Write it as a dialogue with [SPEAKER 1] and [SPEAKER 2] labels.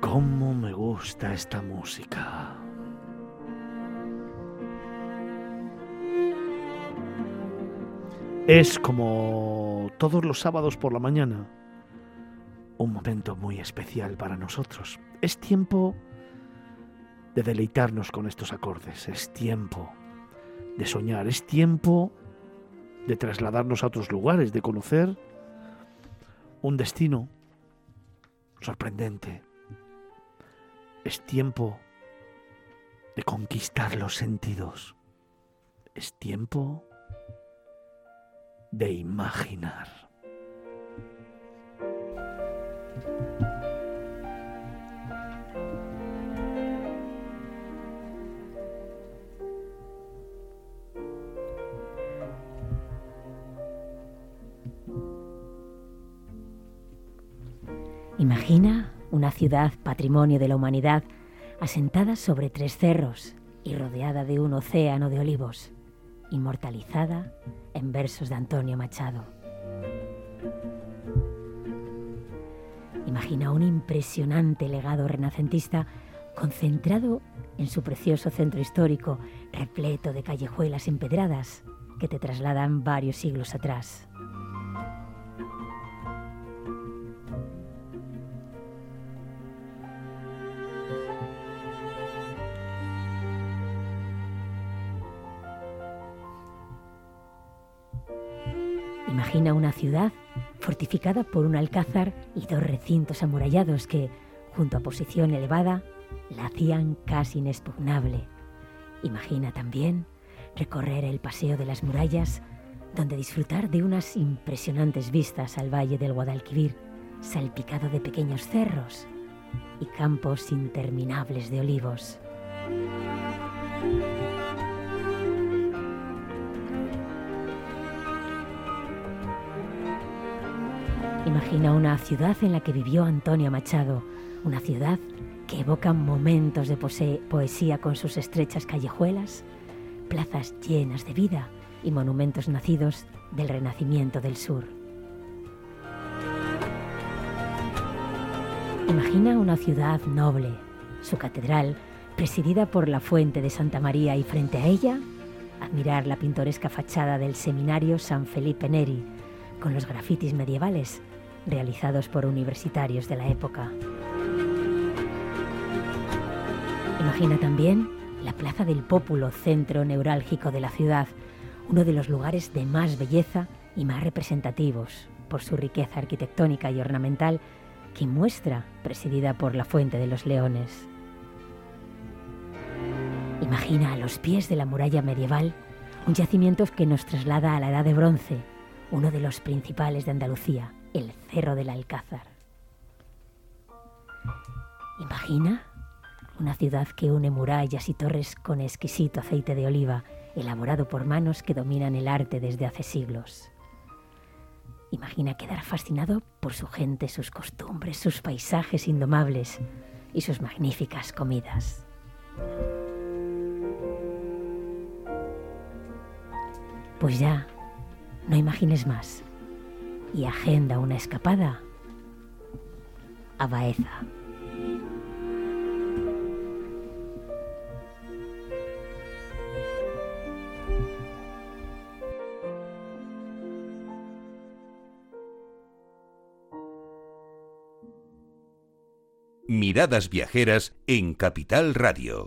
[SPEAKER 1] cómo me gusta esta música. Es como todos los sábados por la mañana, un momento muy especial para nosotros. Es tiempo de deleitarnos con estos acordes, es tiempo de soñar, es tiempo de trasladarnos a otros lugares, de conocer un destino sorprendente. Es tiempo de conquistar los sentidos. Es tiempo de imaginar.
[SPEAKER 2] Imagina una ciudad patrimonio de la humanidad asentada sobre tres cerros y rodeada de un océano de olivos, inmortalizada en versos de Antonio Machado. Imagina un impresionante legado renacentista concentrado en su precioso centro histórico, repleto de callejuelas empedradas que te trasladan varios siglos atrás. Imagina una ciudad fortificada por un alcázar y dos recintos amurallados que, junto a posición elevada, la hacían casi inexpugnable. Imagina también recorrer el paseo de las murallas, donde disfrutar de unas impresionantes vistas al valle del Guadalquivir, salpicado de pequeños cerros y campos interminables de olivos. Imagina una ciudad en la que vivió Antonio Machado, una ciudad que evoca momentos de poesía con sus estrechas callejuelas, plazas llenas de vida y monumentos nacidos del Renacimiento del Sur. Imagina una ciudad noble, su catedral presidida por la fuente de Santa María y frente a ella admirar la pintoresca fachada del seminario San Felipe Neri con los grafitis medievales realizados por universitarios de la época. Imagina también la Plaza del Pópulo, centro neurálgico de la ciudad, uno de los lugares de más belleza y más representativos por su riqueza arquitectónica y ornamental que muestra, presidida por la Fuente de los Leones. Imagina a los pies de la muralla medieval un yacimiento que nos traslada a la Edad de Bronce, uno de los principales de Andalucía, el Cerro del Alcázar. Imagina una ciudad que une murallas y torres con exquisito aceite de oliva, elaborado por manos que dominan el arte desde hace siglos. Imagina quedar fascinado por su gente, sus costumbres, sus paisajes indomables y sus magníficas comidas. Pues ya, no imagines más y agenda una escapada a Baeza.
[SPEAKER 3] Miradas Viajeras en Capital Radio.